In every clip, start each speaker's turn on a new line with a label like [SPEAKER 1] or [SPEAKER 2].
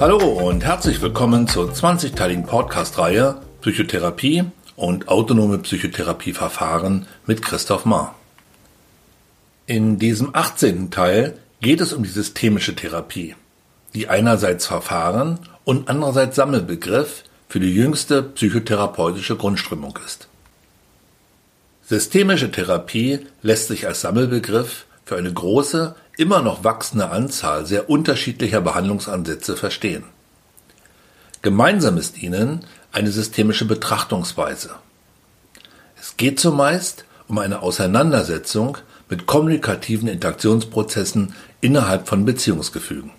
[SPEAKER 1] Hallo und herzlich willkommen zur 20-teiligen Podcast-Reihe Psychotherapie und autonome Psychotherapieverfahren mit Christoph Mahr. In diesem 18. Teil geht es um die systemische Therapie, die einerseits Verfahren und andererseits Sammelbegriff für die jüngste psychotherapeutische Grundströmung ist. Systemische Therapie lässt sich als Sammelbegriff für eine große, immer noch wachsende Anzahl sehr unterschiedlicher Behandlungsansätze verstehen. Gemeinsam ist ihnen eine systemische Betrachtungsweise. Es geht zumeist um eine Auseinandersetzung mit kommunikativen Interaktionsprozessen innerhalb von Beziehungsgefügen.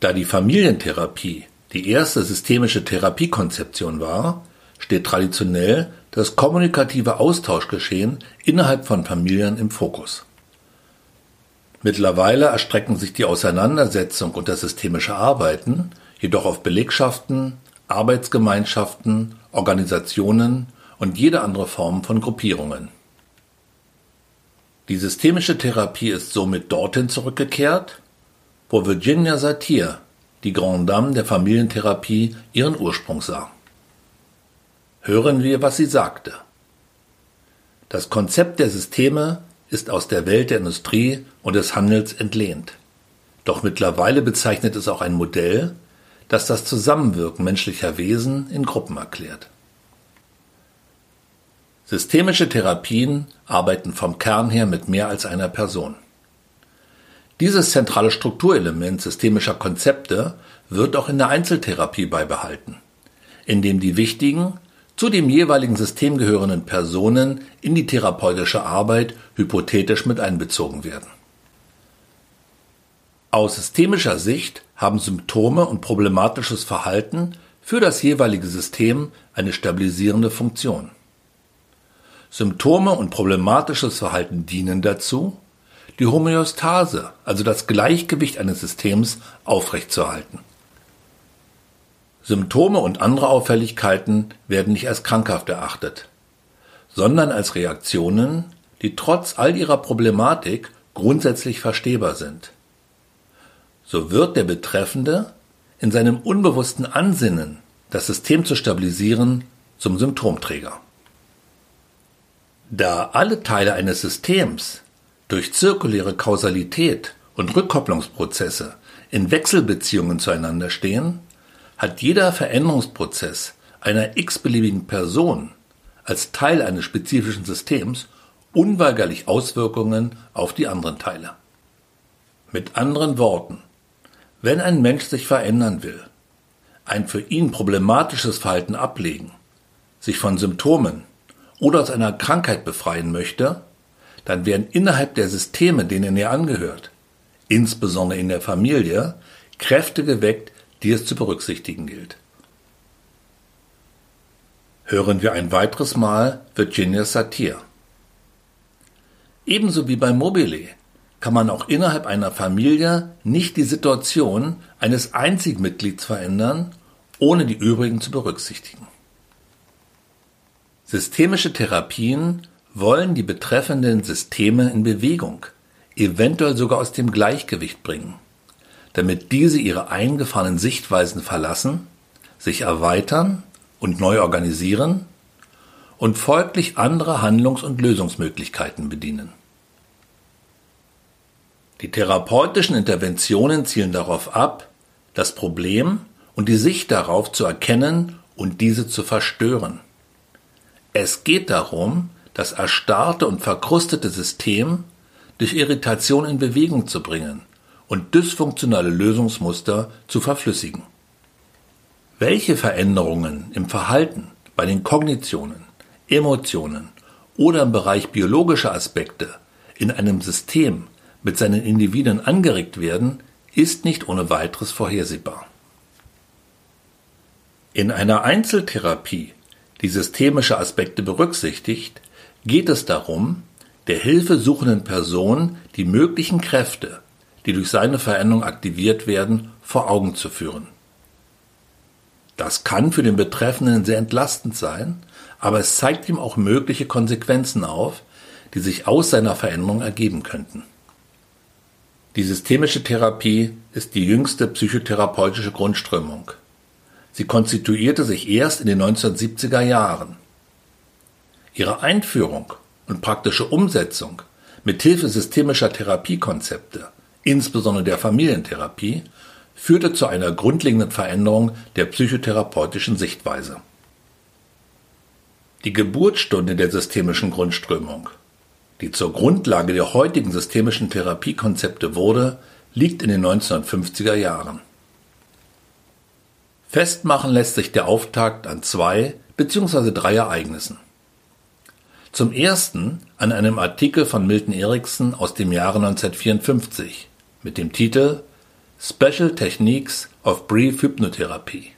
[SPEAKER 1] Da die Familientherapie die erste systemische Therapiekonzeption war, steht traditionell das kommunikative Austauschgeschehen innerhalb von Familien im Fokus. Mittlerweile erstrecken sich die Auseinandersetzung und das systemische Arbeiten jedoch auf Belegschaften, Arbeitsgemeinschaften, Organisationen und jede andere Form von Gruppierungen. Die systemische Therapie ist somit dorthin zurückgekehrt, wo Virginia Satir, die Grande Dame der Familientherapie, ihren Ursprung sah. Hören wir, was sie sagte. Das Konzept der Systeme ist aus der Welt der Industrie und des Handels entlehnt. Doch mittlerweile bezeichnet es auch ein Modell, das das Zusammenwirken menschlicher Wesen in Gruppen erklärt. Systemische Therapien arbeiten vom Kern her mit mehr als einer Person. Dieses zentrale Strukturelement systemischer Konzepte wird auch in der Einzeltherapie beibehalten, indem die wichtigen, zu dem jeweiligen System gehörenden Personen in die therapeutische Arbeit hypothetisch mit einbezogen werden. Aus systemischer Sicht haben Symptome und problematisches Verhalten für das jeweilige System eine stabilisierende Funktion. Symptome und problematisches Verhalten dienen dazu, die Homöostase, also das Gleichgewicht eines Systems, aufrechtzuerhalten. Symptome und andere Auffälligkeiten werden nicht als krankhaft erachtet, sondern als Reaktionen, die trotz all ihrer Problematik grundsätzlich verstehbar sind. So wird der Betreffende in seinem unbewussten Ansinnen, das System zu stabilisieren, zum Symptomträger. Da alle Teile eines Systems durch zirkuläre Kausalität und Rückkopplungsprozesse in Wechselbeziehungen zueinander stehen, hat jeder Veränderungsprozess einer x-beliebigen Person als Teil eines spezifischen Systems unweigerlich Auswirkungen auf die anderen Teile. Mit anderen Worten, wenn ein Mensch sich verändern will, ein für ihn problematisches Verhalten ablegen, sich von Symptomen oder aus einer Krankheit befreien möchte, dann werden innerhalb der Systeme, denen er angehört, insbesondere in der Familie, Kräfte geweckt, die es zu berücksichtigen gilt. Hören wir ein weiteres Mal Virginia Satir. Ebenso wie bei Mobile kann man auch innerhalb einer Familie nicht die Situation eines einzigen Mitglieds verändern, ohne die übrigen zu berücksichtigen. Systemische Therapien wollen die betreffenden Systeme in Bewegung, eventuell sogar aus dem Gleichgewicht bringen damit diese ihre eingefahrenen Sichtweisen verlassen, sich erweitern und neu organisieren und folglich andere Handlungs- und Lösungsmöglichkeiten bedienen. Die therapeutischen Interventionen zielen darauf ab, das Problem und die Sicht darauf zu erkennen und diese zu verstören. Es geht darum, das erstarrte und verkrustete System durch Irritation in Bewegung zu bringen und dysfunktionale Lösungsmuster zu verflüssigen. Welche Veränderungen im Verhalten, bei den Kognitionen, Emotionen oder im Bereich biologischer Aspekte in einem System mit seinen Individuen angeregt werden, ist nicht ohne weiteres vorhersehbar. In einer Einzeltherapie, die systemische Aspekte berücksichtigt, geht es darum, der hilfesuchenden Person die möglichen Kräfte die durch seine Veränderung aktiviert werden, vor Augen zu führen. Das kann für den Betreffenden sehr entlastend sein, aber es zeigt ihm auch mögliche Konsequenzen auf, die sich aus seiner Veränderung ergeben könnten. Die systemische Therapie ist die jüngste psychotherapeutische Grundströmung. Sie konstituierte sich erst in den 1970er Jahren. Ihre Einführung und praktische Umsetzung mit Hilfe systemischer Therapiekonzepte, insbesondere der Familientherapie, führte zu einer grundlegenden Veränderung der psychotherapeutischen Sichtweise. Die Geburtsstunde der systemischen Grundströmung die zur Grundlage der heutigen systemischen Therapiekonzepte wurde, liegt in den 1950er Jahren. Festmachen lässt sich der Auftakt an zwei bzw. drei Ereignissen. Zum ersten an einem Artikel von Milton Erickson aus dem Jahre 1954 mit dem Titel Special Techniques of Brief Hypnotherapy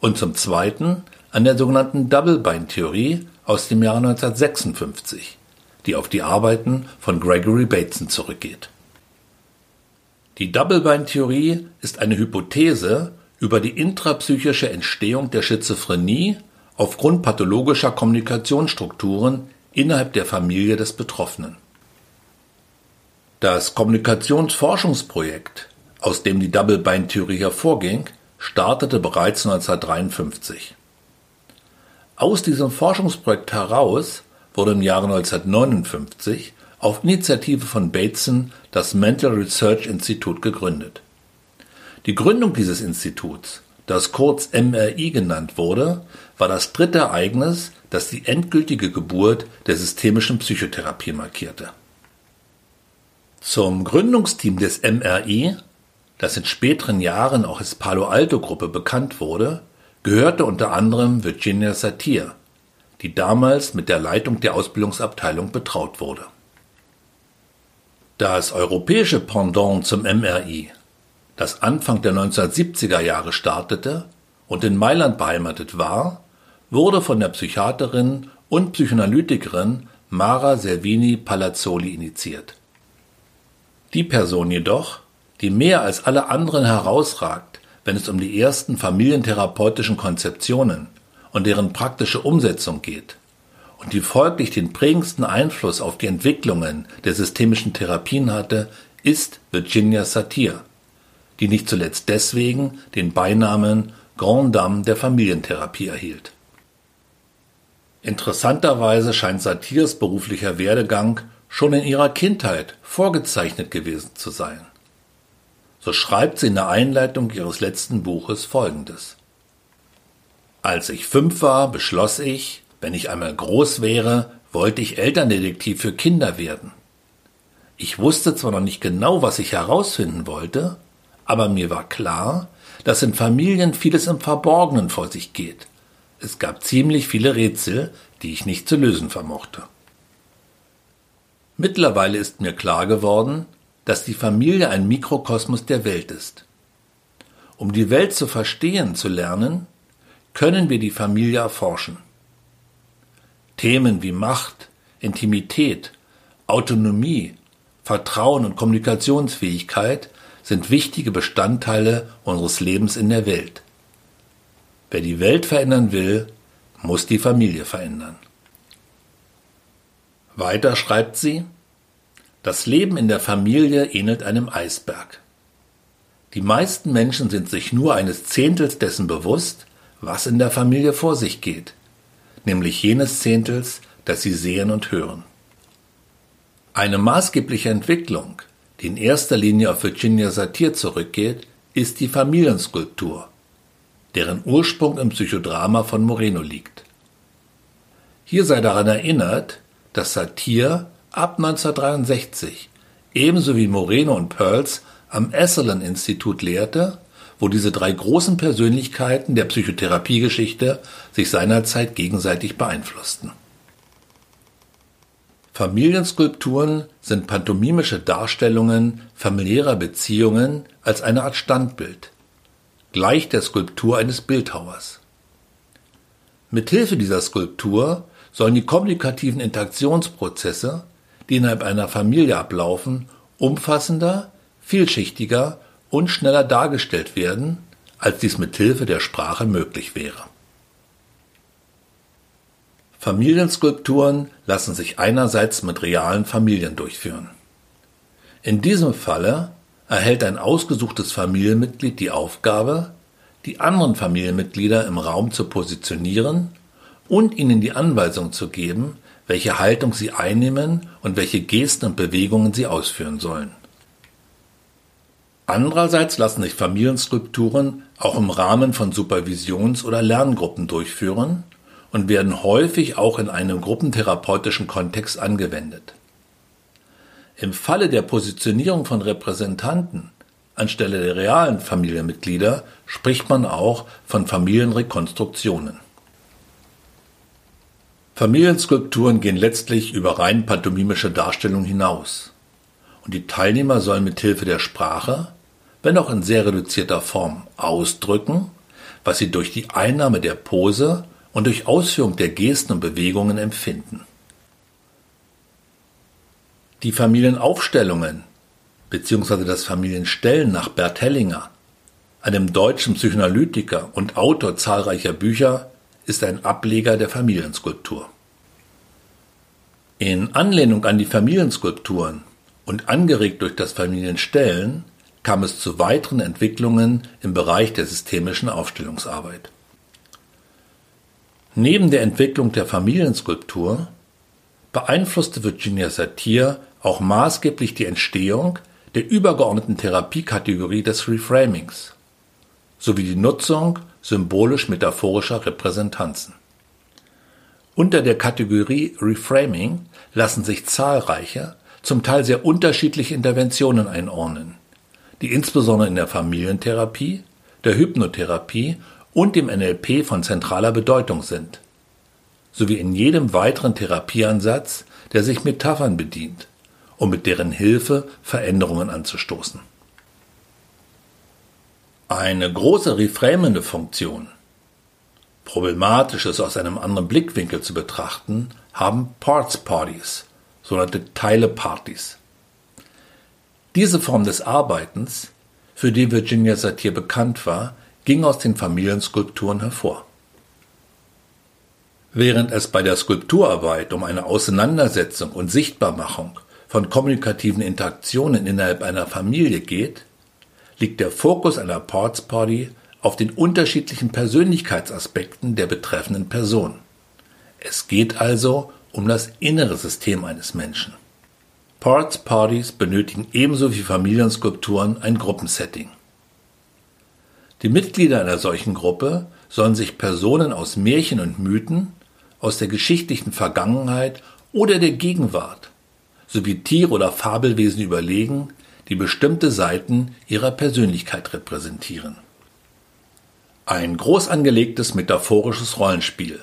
[SPEAKER 1] und zum zweiten an der sogenannten Double-Bind-Theorie aus dem Jahre 1956 die auf die Arbeiten von Gregory Bateson zurückgeht. Die Double-Bind-Theorie ist eine Hypothese über die intrapsychische Entstehung der Schizophrenie aufgrund pathologischer Kommunikationsstrukturen innerhalb der Familie des Betroffenen. Das Kommunikationsforschungsprojekt, aus dem die Double-Bind-Theorie hervorging, startete bereits 1953. Aus diesem Forschungsprojekt heraus wurde im Jahre 1959 auf Initiative von Bateson das Mental Research Institute gegründet. Die Gründung dieses Instituts, das kurz MRI genannt wurde, war das dritte Ereignis, das die endgültige Geburt der systemischen Psychotherapie markierte. Zum Gründungsteam des MRI, das in späteren Jahren auch als Palo Alto Gruppe bekannt wurde, gehörte unter anderem Virginia Satir, die damals mit der Leitung der Ausbildungsabteilung betraut wurde. Das europäische Pendant zum MRI, das Anfang der 1970er Jahre startete und in Mailand beheimatet war, wurde von der Psychiaterin und Psychoanalytikerin Mara Servini Palazzoli initiiert. Die Person jedoch, die mehr als alle anderen herausragt, wenn es um die ersten familientherapeutischen Konzeptionen und deren praktische Umsetzung geht und die folglich den prägendsten Einfluss auf die Entwicklungen der systemischen Therapien hatte, ist Virginia Satir, die nicht zuletzt deswegen den Beinamen Grand Dame der Familientherapie erhielt. Interessanterweise scheint Satirs beruflicher Werdegang schon in ihrer Kindheit vorgezeichnet gewesen zu sein. So schreibt sie in der Einleitung ihres letzten Buches Folgendes. Als ich fünf war, beschloss ich, wenn ich einmal groß wäre, wollte ich Elterndetektiv für Kinder werden. Ich wusste zwar noch nicht genau, was ich herausfinden wollte, aber mir war klar, dass in Familien vieles im Verborgenen vor sich geht. Es gab ziemlich viele Rätsel, die ich nicht zu lösen vermochte. Mittlerweile ist mir klar geworden, dass die Familie ein Mikrokosmos der Welt ist. Um die Welt zu verstehen zu lernen, können wir die Familie erforschen. Themen wie Macht, Intimität, Autonomie, Vertrauen und Kommunikationsfähigkeit sind wichtige Bestandteile unseres Lebens in der Welt. Wer die Welt verändern will, muss die Familie verändern. Weiter schreibt sie, das Leben in der Familie ähnelt einem Eisberg. Die meisten Menschen sind sich nur eines Zehntels dessen bewusst, was in der Familie vor sich geht, nämlich jenes Zehntels, das sie sehen und hören. Eine maßgebliche Entwicklung, die in erster Linie auf Virginia Satir zurückgeht, ist die Familienskulptur, deren Ursprung im Psychodrama von Moreno liegt. Hier sei daran erinnert, dass Satir ab 1963 ebenso wie Moreno und Pearls am Esalen Institut lehrte wo diese drei großen Persönlichkeiten der Psychotherapiegeschichte sich seinerzeit gegenseitig beeinflussten. Familienskulpturen sind pantomimische Darstellungen familiärer Beziehungen als eine Art Standbild, gleich der Skulptur eines Bildhauers. Mithilfe dieser Skulptur sollen die kommunikativen Interaktionsprozesse, die innerhalb einer Familie ablaufen, umfassender, vielschichtiger und schneller dargestellt werden, als dies mit Hilfe der Sprache möglich wäre. Familienskulpturen lassen sich einerseits mit realen Familien durchführen. In diesem Falle erhält ein ausgesuchtes Familienmitglied die Aufgabe, die anderen Familienmitglieder im Raum zu positionieren und ihnen die Anweisung zu geben, welche Haltung sie einnehmen und welche Gesten und Bewegungen sie ausführen sollen. Andererseits lassen sich Familienskulpturen auch im Rahmen von Supervisions- oder Lerngruppen durchführen und werden häufig auch in einem gruppentherapeutischen Kontext angewendet. Im Falle der Positionierung von Repräsentanten anstelle der realen Familienmitglieder spricht man auch von Familienrekonstruktionen. Familienskulpturen gehen letztlich über rein pantomimische Darstellung hinaus. Und die Teilnehmer sollen mit Hilfe der Sprache, wenn auch in sehr reduzierter Form, ausdrücken, was sie durch die Einnahme der Pose und durch Ausführung der Gesten und Bewegungen empfinden. Die Familienaufstellungen bzw. das Familienstellen nach Bert Hellinger, einem deutschen Psychoanalytiker und Autor zahlreicher Bücher, ist ein Ableger der Familienskulptur. In Anlehnung an die Familienskulpturen und angeregt durch das Familienstellen kam es zu weiteren Entwicklungen im Bereich der systemischen Aufstellungsarbeit. Neben der Entwicklung der Familienskulptur beeinflusste Virginia Satir auch maßgeblich die Entstehung der übergeordneten Therapiekategorie des Reframings sowie die Nutzung symbolisch-metaphorischer Repräsentanzen. Unter der Kategorie Reframing lassen sich zahlreiche, zum Teil sehr unterschiedliche Interventionen einordnen, die insbesondere in der Familientherapie, der Hypnotherapie und dem NLP von zentraler Bedeutung sind, sowie in jedem weiteren Therapieansatz, der sich Metaphern bedient, um mit deren Hilfe Veränderungen anzustoßen. Eine große reframende Funktion Problematisches aus einem anderen Blickwinkel zu betrachten, haben Parts Parties, sogenannte Teilepartys. Diese Form des Arbeitens, für die Virginia Satir bekannt war, ging aus den Familienskulpturen hervor. Während es bei der Skulpturarbeit um eine Auseinandersetzung und Sichtbarmachung von kommunikativen Interaktionen innerhalb einer Familie geht, liegt der Fokus einer Parts Party auf den unterschiedlichen Persönlichkeitsaspekten der betreffenden Person. Es geht also um das innere System eines Menschen. Parts Parties benötigen ebenso wie Familienskulpturen ein Gruppensetting. Die Mitglieder einer solchen Gruppe sollen sich Personen aus Märchen und Mythen, aus der geschichtlichen Vergangenheit oder der Gegenwart sowie Tiere oder Fabelwesen überlegen, die bestimmte Seiten ihrer Persönlichkeit repräsentieren. Ein groß angelegtes metaphorisches Rollenspiel,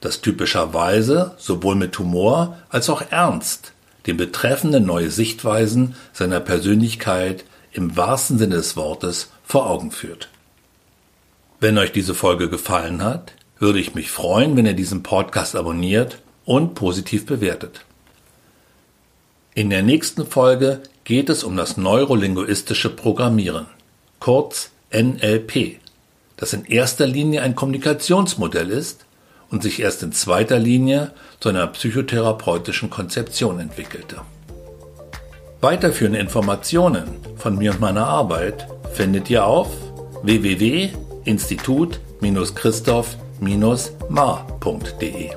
[SPEAKER 1] das typischerweise sowohl mit Humor als auch Ernst dem Betreffenden neue Sichtweisen seiner Persönlichkeit im wahrsten Sinne des Wortes vor Augen führt. Wenn euch diese Folge gefallen hat, würde ich mich freuen, wenn ihr diesen Podcast abonniert und positiv bewertet. In der nächsten Folge geht es um das neurolinguistische Programmieren, kurz NLP das in erster Linie ein Kommunikationsmodell ist und sich erst in zweiter Linie zu einer psychotherapeutischen Konzeption entwickelte. Weiterführende Informationen von mir und meiner Arbeit findet ihr auf www.institut-christoph-mar.de.